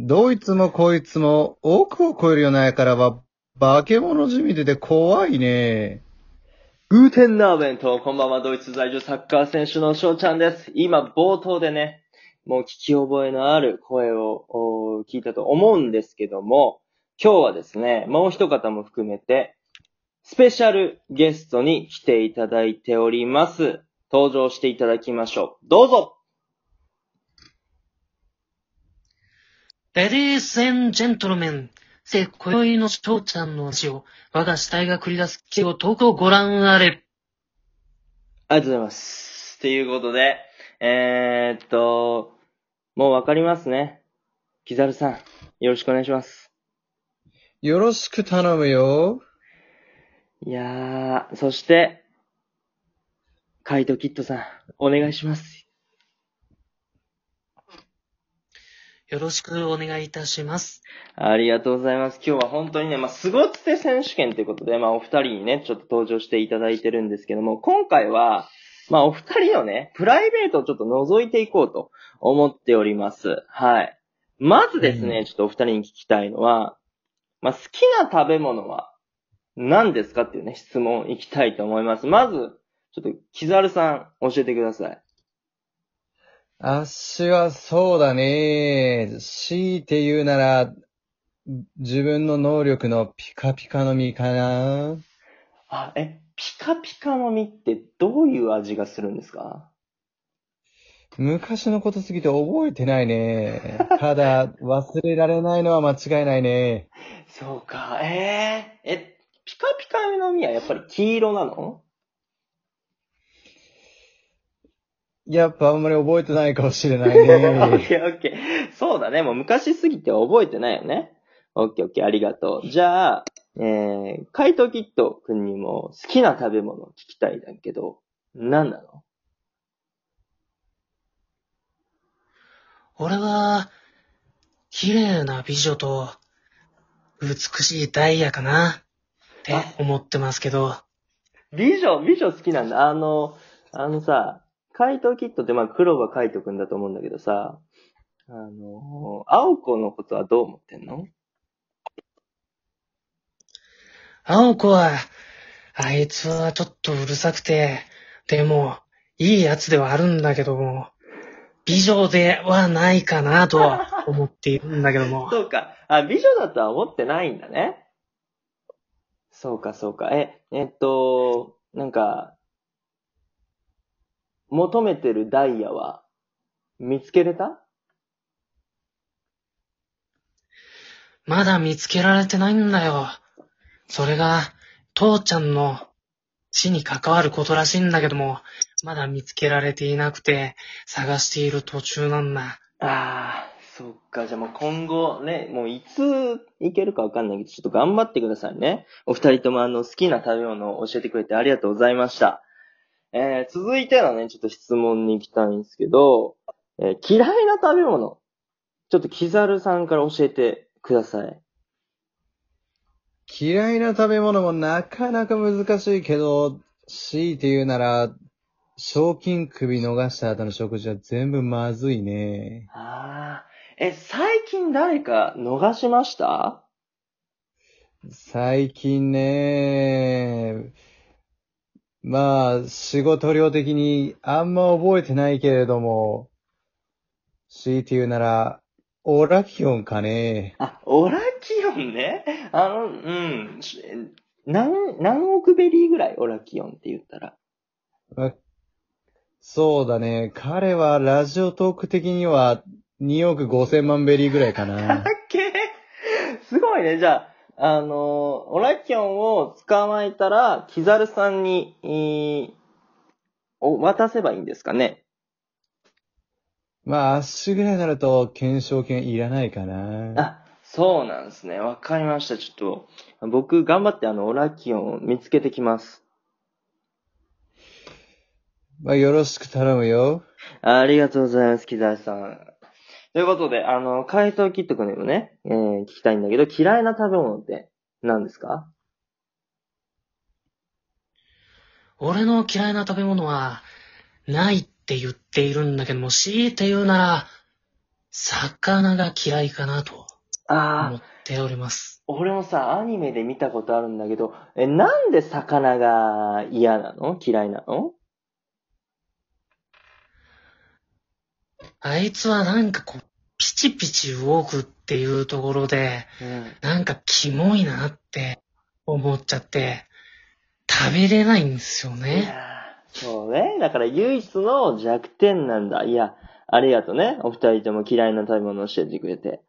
どいつもこいつも億を超えるようなやからは、化け物じみてて怖いね。グーテンナーベント、こんばんは、ドイツ在住サッカー選手の翔ちゃんです。今、冒頭でね、もう聞き覚えのある声を聞いたと思うんですけども、今日はですね、もう一方も含めて、スペシャルゲストに来ていただいております。登場していただきましょう。どうぞ Ladies and gentlemen, せ、今宵の翔ちゃんの死を、我が死体が繰り出す気を遠くをご覧あれ。ありがとうございます。ということで、えー、っと、もうわかりますね。キザルさん、よろしくお願いします。よろしく頼むよ。いやー、そして、カイトキットさん、お願いします。よろしくお願いいたします。ありがとうございます。今日は本当にね、まあ、すごつて選手権ということで、まあ、お二人にね、ちょっと登場していただいてるんですけども、今回は、まあ、お二人のね、プライベートをちょっと覗いていこうと思っております。はい。まずですね、うんちょっとお二人に聞きたいのは、まあ、好きな食べ物は何ですかっていうね、質問いきたいと思います。まず、ちょっと、キザルさん、教えてください。あっしはそうだね。強いて言うなら、自分の能力のピカピカの実かな。あ、え、ピカピカの実ってどういう味がするんですか？昔のことすぎて覚えてないね。ただ、忘れられないのは間違いないね。そうか、えええ、ピカピカの実はやっぱり黄色なの？やっぱあんまり覚えてないかもしれない オッね。ケーオッケー。そうだね、もう昔すぎて覚えてないよね。オッケーオッケー、ありがとう。じゃあ、えー、カイトキット君にも好きな食べ物を聞きたいんだけど、何なの？俺は、綺麗な美女と、美しいダイヤかなって思ってますけど、美女、美女好きなんだ。あの、あのさ、カイトキットってまあ黒羽カイト君だと思うんだけどさ、あの、青子のことはどう思ってんの？青子は、あいつはちょっとうるさくて、でも、いいやつではあるんだけども、美女ではないかなとは思っているんだけども。そうか。あ、美女だとは思ってないんだね。そうか、そうか。え、えっと、なんか、求めてるダイヤは、見つけれた？まだ見つけられてないんだよ。それが、父ちゃんの死に関わることらしいんだけども、まだ見つけられていなくて、探している途中なんだ。ああ、そっか。じゃあもう今後ね、もういつ行けるかわかんないけど、ちょっと頑張ってくださいね。お二人ともあの好きな食べ物を教えてくれてありがとうございました。えー、続いてのね、ちょっと質問に行きたいんですけど、えー嫌いな食べ物。ちょっとキザルさんから教えてください。嫌いな食べ物もなかなか難しいけど、強いて言うなら、賞金首逃した後の食事は全部まずいね。ああ、え、最近誰か逃しました？最近ね、まあ、仕事量的にあんま覚えてないけれども、強いて言うなら、オラキオンかね。あ、オラキオンね？あの、うん。し何、何億ベリーぐらいオラキオンって言ったら？まそうだね。彼はラジオトーク的には2億5千万ベリーぐらいかかなっ。けーすごいね。じゃあ、あのーオラキオンを捕まえたら、黄猿さんに、えーお渡せばいいんですかね？まあ、足ぐらいになると懸賞金いらないかな。あ、そうなんですね。わかりました。ちょっと、僕頑張ってあの、オラキオンを見つけてきます。まあ、よろしく頼むよ。ありがとうございます、キザルさん。ということで、あの、回答キット君にもね、えー聞きたいんだけど、嫌いな食べ物って何ですか？俺の嫌いな食べ物は、ないって言っているんだけども、強いて言うなら、魚が嫌いかなと思っております。俺もさ、アニメで見たことあるんだけど、え、なんで魚が嫌なの？嫌いなの？あいつはなんかこう、ピチピチ動くっていうところで、うん。なんかキモいなって思っちゃって、食べれないんですよいね。そうね。だから唯一の弱点なんだ。いや、ありがとね。お二人とも嫌いな食べ物を教えてくれて。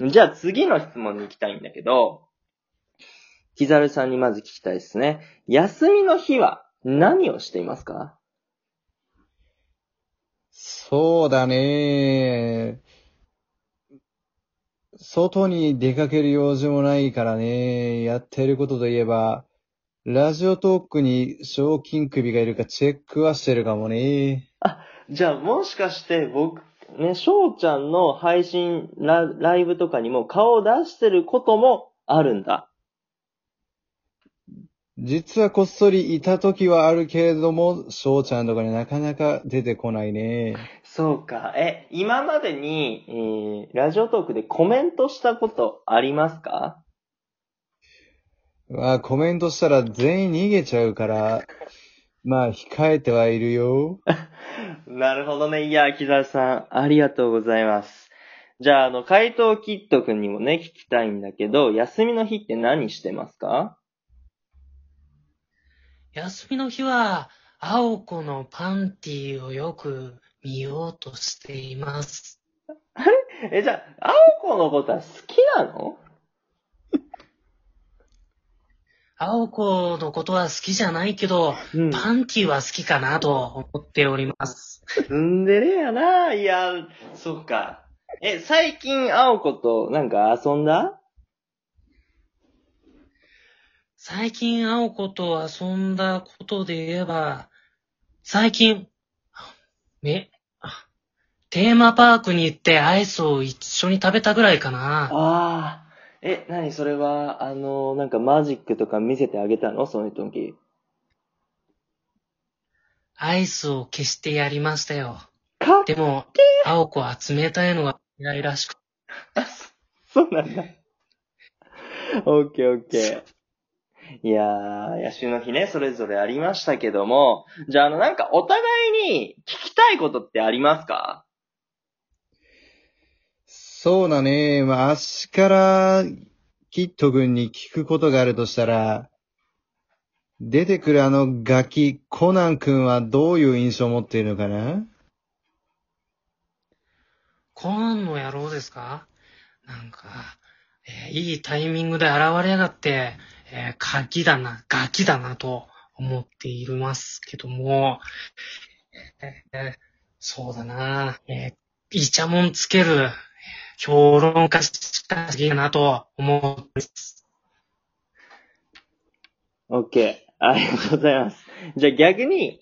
じゃあ次の質問に行きたいんだけど、キザルさんにまず聞きたいですね。休みの日は何をしていますか？そうだね。外に出かける用事もないからね。やってることといえば、ラジオトークに賞金首がいるかチェックはしてるかもね。じゃあもしかして僕、ね、翔ちゃんの配信ラ、ライブとかにも顔を出してることもあるんだ。実はこっそりいた時はあるけれども、翔ちゃんとかになかなか出てこないね。そうか。え、今までに、えー、ラジオトークでコメントしたことありますか？まあ、コメントしたら全員逃げちゃうから、まあ、控えてはいるよ。なるほどね。いや、木澤さん、ありがとうございます。じゃあ、あの、怪盗キットくんにもね、聞きたいんだけど、休みの日って何してますか？休みの日は、青子のパンティをよく見ようとしています。え、じゃあ、青子のことは好きなの？青子のことは好きじゃないけど、うんパンティは好きかなと思っております。ツンデレやな。いや、そっか。え、最近、青子となんか遊んだ？最近青子と遊んだことで言えば、最近、め、あテーマパークに行ってアイスを一緒に食べたぐらいかな。ああ。え、なにそれは、あの、なんかマジックとか見せてあげたの？その時。アイスを消してやりましたよ。かでも、青子は冷たいのが嫌いらしく、そうなんだ。オッケーオッケー。いやー、野手の日ね、それぞれありましたけども、じゃあ、あの、なんか、お互いに聞きたいことってありますか？そうだね。まあ、明日から、キット君に聞くことがあるとしたら、出てくるあのガキ、コナン君はどういう印象を持っているのかな？コナンの野郎ですか？なんか、えーいいタイミングで現れやがって、えー、ガキだな、ガキだなと思っていますけども、えーそうだな、えーイチャモンつける、評論家しかすぎるなと思ってます。オッケー。ありがとうございます。じゃあ逆に、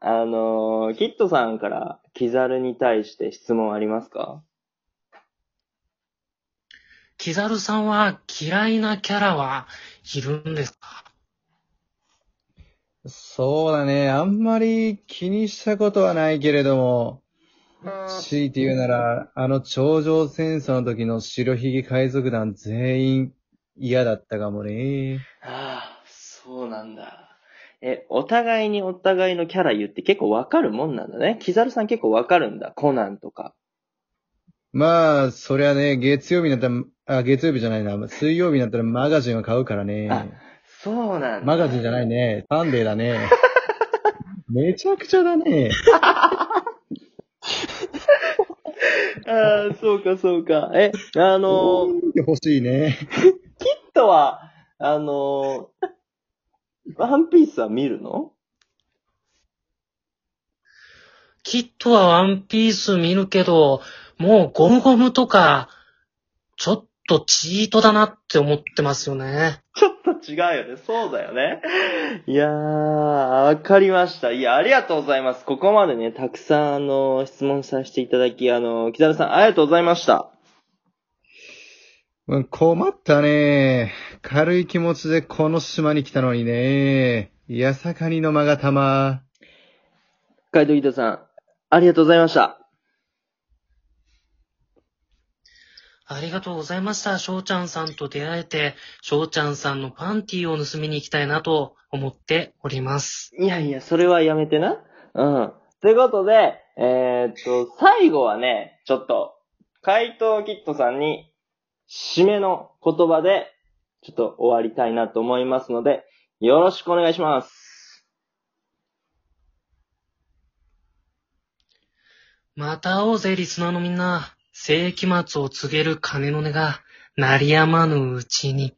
あのー、キットさんから、キザルに対して質問ありますか？キザルさんは嫌いなキャラはいるんですか？そうだね。あんまり気にしたことはないけれども、強いて言うなら、あの頂上戦争の時の白ひげ海賊団全員嫌だったかもね。ああ、そうなんだ。え、お互いにお互いのキャラ言って結構わかるもんなんだね。キザルさん結構わかるんだ。コナンとか。まあ、そりゃね、月曜日になったら、あ、月曜日じゃないな、水曜日になったらマガジンを買うからね。あそうなんだ。マガジンじゃないね。サンデーだね。めちゃくちゃだね。ああ、そうかそうか。え、あのー、欲しいね。キットは、あのー、ワンピースは見るの？キットはワンピース見るけど、もうゴムゴムとか、ちょっとチートだなって思ってますよね。ちょっと違うよね。そうだよね。いやー、わかりました。いや、ありがとうございます。ここまでね、たくさん、あの、質問させていただき、あの、木田さん、ありがとうございました。うん困ったね。軽い気持ちでこの島に来たのにね。やさかにの間がたま。カイトギトさん、ありがとうございました。ありがとうございました。翔ちゃんさんと出会えて、翔ちゃんさんのパンティーを盗みに行きたいなと思っております。いやいや、それはやめてな。うん。ということで、えーっと、最後はね、ちょっと、怪盗キットさんに、締めの言葉で、ちょっと終わりたいなと思いますので、よろしくお願いします。また会おうぜ、リスナーのみんな。世紀末を告げる鐘の音が、鳴りやまぬうちに。